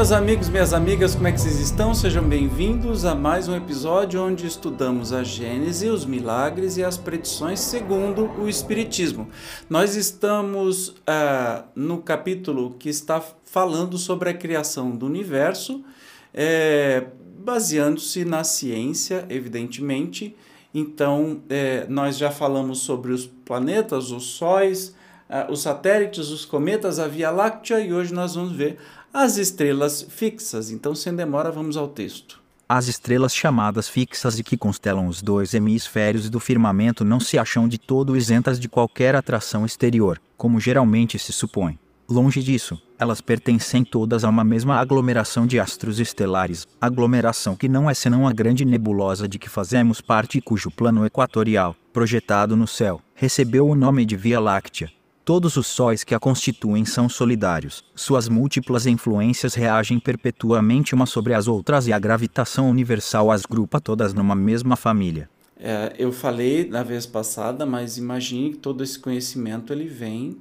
Meus amigos, minhas amigas, como é que vocês estão? Sejam bem-vindos a mais um episódio onde estudamos a Gênese, os milagres e as predições segundo o Espiritismo. Nós estamos ah, no capítulo que está falando sobre a criação do universo, é, baseando-se na ciência, evidentemente. Então, é, nós já falamos sobre os planetas, os sóis, ah, os satélites, os cometas, a Via Láctea e hoje nós vamos ver as estrelas fixas. Então, sem demora, vamos ao texto. As estrelas chamadas fixas e que constelam os dois hemisférios do firmamento não se acham de todo isentas de qualquer atração exterior, como geralmente se supõe. Longe disso, elas pertencem todas a uma mesma aglomeração de astros estelares, aglomeração que não é senão a grande nebulosa de que fazemos parte e cujo plano equatorial, projetado no céu, recebeu o nome de Via Láctea, Todos os sóis que a constituem são solidários. Suas múltiplas influências reagem perpetuamente umas sobre as outras e a gravitação universal as grupa todas numa mesma família. É, eu falei na vez passada, mas imagine que todo esse conhecimento ele vem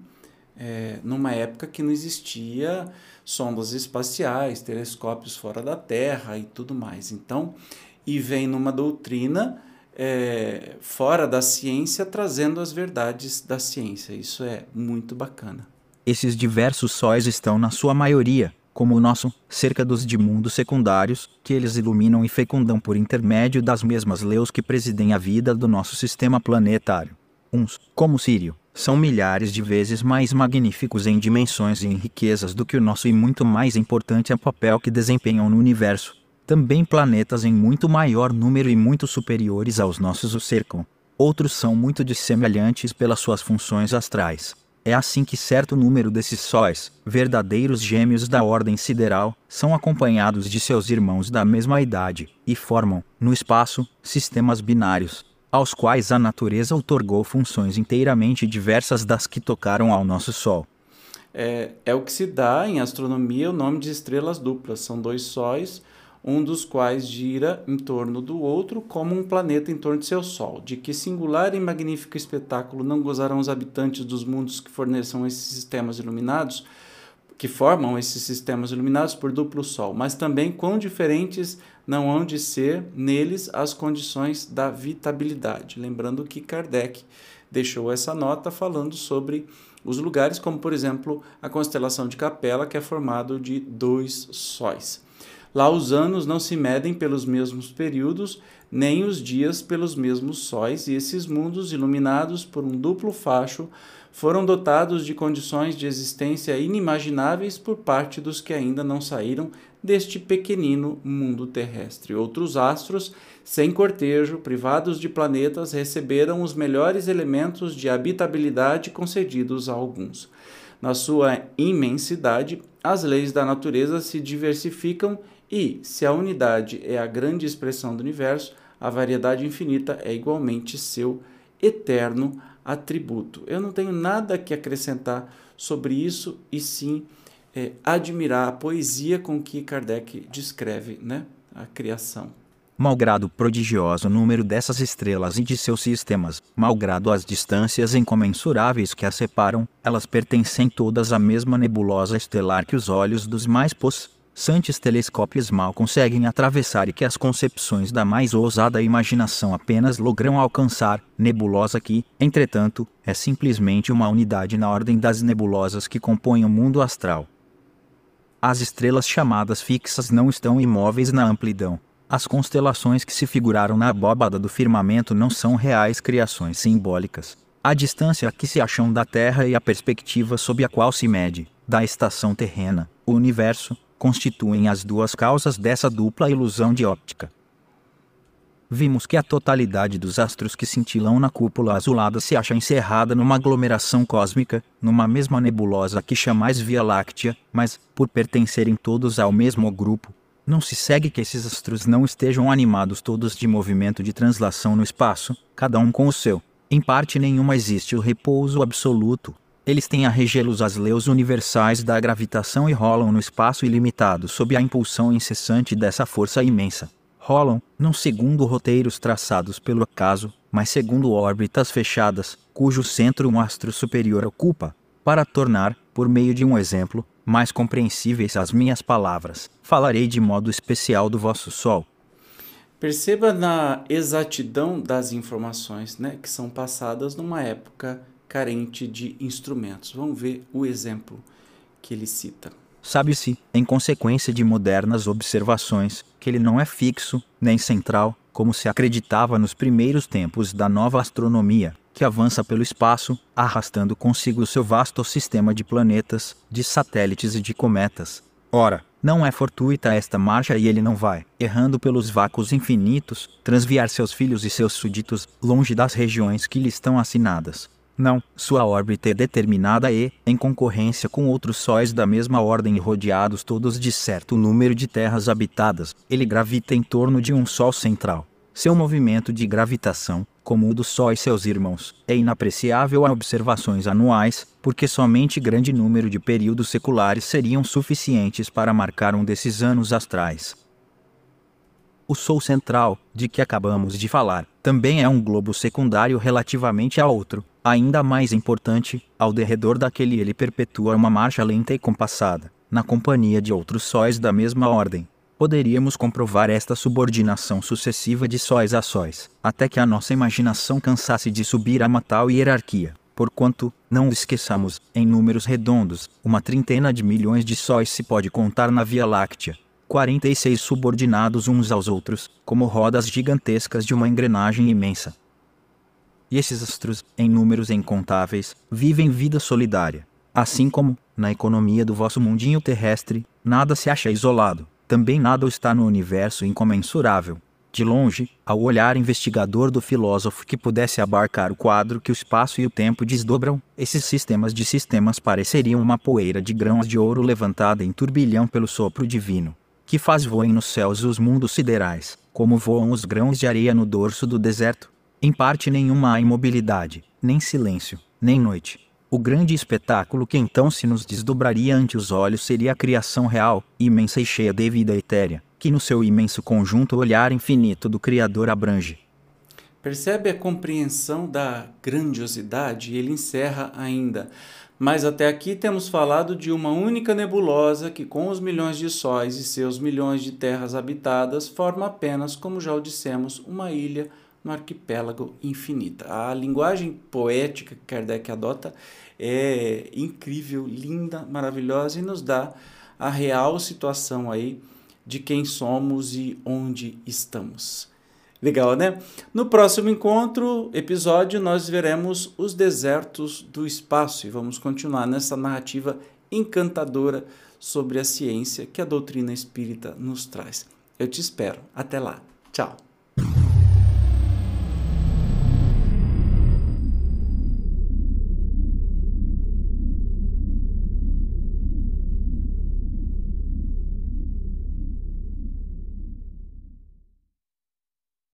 é, numa época que não existia sondas espaciais, telescópios fora da Terra e tudo mais. Então, e vem numa doutrina é, fora da ciência, trazendo as verdades da ciência. Isso é muito bacana. Esses diversos sóis estão, na sua maioria, como o nosso, cerca dos de mundos secundários, que eles iluminam e fecundam por intermédio das mesmas leis que presidem a vida do nosso sistema planetário. Uns, como Sírio, são milhares de vezes mais magníficos em dimensões e em riquezas do que o nosso e muito mais importante é o papel que desempenham no universo também planetas em muito maior número e muito superiores aos nossos o cercam. Outros são muito dissemelhantes pelas suas funções astrais. É assim que certo número desses sóis, verdadeiros gêmeos da ordem sideral, são acompanhados de seus irmãos da mesma idade, e formam, no espaço, sistemas binários, aos quais a natureza outorgou funções inteiramente diversas das que tocaram ao nosso Sol. É, é o que se dá em astronomia o nome de estrelas duplas. São dois sóis um dos quais gira em torno do outro como um planeta em torno de seu Sol. De que singular e magnífico espetáculo não gozarão os habitantes dos mundos que forneçam esses sistemas iluminados, que formam esses sistemas iluminados por duplo Sol, mas também quão diferentes não hão de ser neles as condições da vitabilidade. Lembrando que Kardec deixou essa nota falando sobre os lugares, como por exemplo a constelação de Capela, que é formado de dois sóis. Lá os anos não se medem pelos mesmos períodos, nem os dias pelos mesmos sóis, e esses mundos, iluminados por um duplo facho, foram dotados de condições de existência inimagináveis por parte dos que ainda não saíram deste pequenino mundo terrestre. Outros astros, sem cortejo, privados de planetas, receberam os melhores elementos de habitabilidade concedidos a alguns. Na sua imensidade, as leis da natureza se diversificam e, se a unidade é a grande expressão do universo, a variedade infinita é igualmente seu eterno atributo. Eu não tenho nada que acrescentar sobre isso e sim é, admirar a poesia com que Kardec descreve né, a criação. Malgrado o prodigioso número dessas estrelas e de seus sistemas, malgrado as distâncias incomensuráveis que as separam, elas pertencem todas à mesma nebulosa estelar que os olhos dos mais pos santos telescópios mal conseguem atravessar e que as concepções da mais ousada imaginação apenas logram alcançar, nebulosa que, entretanto, é simplesmente uma unidade na ordem das nebulosas que compõem o mundo astral. As estrelas chamadas fixas não estão imóveis na amplidão. As constelações que se figuraram na abóbada do firmamento não são reais criações simbólicas. A distância que se acham da Terra e a perspectiva sob a qual se mede, da estação terrena, o universo, constituem as duas causas dessa dupla ilusão de óptica. Vimos que a totalidade dos astros que cintilam na cúpula azulada se acha encerrada numa aglomeração cósmica, numa mesma nebulosa que chamais Via Láctea, mas, por pertencerem todos ao mesmo grupo, não se segue que esses astros não estejam animados todos de movimento de translação no espaço, cada um com o seu. Em parte nenhuma existe o repouso absoluto. Eles têm a regelos as leis universais da gravitação e rolam no espaço ilimitado sob a impulsão incessante dessa força imensa. Rolam, não segundo roteiros traçados pelo acaso, mas segundo órbitas fechadas, cujo centro um astro superior ocupa, para tornar, por meio de um exemplo, mais compreensíveis as minhas palavras, falarei de modo especial do vosso sol. Perceba na exatidão das informações né, que são passadas numa época carente de instrumentos. Vamos ver o exemplo que ele cita. Sabe-se, em consequência de modernas observações, que ele não é fixo, nem central, como se acreditava nos primeiros tempos da nova astronomia, que avança pelo espaço, arrastando consigo seu vasto sistema de planetas, de satélites e de cometas. Ora, não é fortuita esta marcha e ele não vai, errando pelos vácuos infinitos, transviar seus filhos e seus súditos longe das regiões que lhe estão assinadas. Não, sua órbita é determinada e, em concorrência com outros sóis da mesma ordem e rodeados todos de certo número de terras habitadas, ele gravita em torno de um Sol central. Seu movimento de gravitação, como o do Sol e seus irmãos, é inapreciável a observações anuais, porque somente grande número de períodos seculares seriam suficientes para marcar um desses anos astrais. O Sol central, de que acabamos de falar, também é um globo secundário relativamente a outro, ainda mais importante, ao derredor daquele ele perpetua uma marcha lenta e compassada, na companhia de outros sóis da mesma ordem, poderíamos comprovar esta subordinação sucessiva de sóis a sóis, até que a nossa imaginação cansasse de subir a uma tal hierarquia. Porquanto, não esqueçamos, em números redondos, uma trintena de milhões de sóis se pode contar na Via Láctea. 46 subordinados uns aos outros, como rodas gigantescas de uma engrenagem imensa. E esses astros, em números incontáveis, vivem vida solidária. Assim como, na economia do vosso mundinho terrestre, nada se acha isolado, também nada está no universo incomensurável. De longe, ao olhar investigador do filósofo que pudesse abarcar o quadro que o espaço e o tempo desdobram, esses sistemas de sistemas pareceriam uma poeira de grãos de ouro levantada em turbilhão pelo sopro divino, que faz voem nos céus os mundos siderais, como voam os grãos de areia no dorso do deserto. Em parte nenhuma há imobilidade, nem silêncio, nem noite, o grande espetáculo que então se nos desdobraria ante os olhos seria a criação real, imensa e cheia de vida etérea, que no seu imenso conjunto o olhar infinito do Criador abrange. Percebe a compreensão da grandiosidade? Ele encerra ainda. Mas até aqui temos falado de uma única nebulosa que, com os milhões de sóis e seus milhões de terras habitadas, forma apenas, como já o dissemos, uma ilha no arquipélago infinita. A linguagem poética que Kardec adota é incrível, linda, maravilhosa e nos dá a real situação aí de quem somos e onde estamos. Legal, né? No próximo encontro, episódio, nós veremos os desertos do espaço e vamos continuar nessa narrativa encantadora sobre a ciência que a doutrina espírita nos traz. Eu te espero. Até lá. Tchau.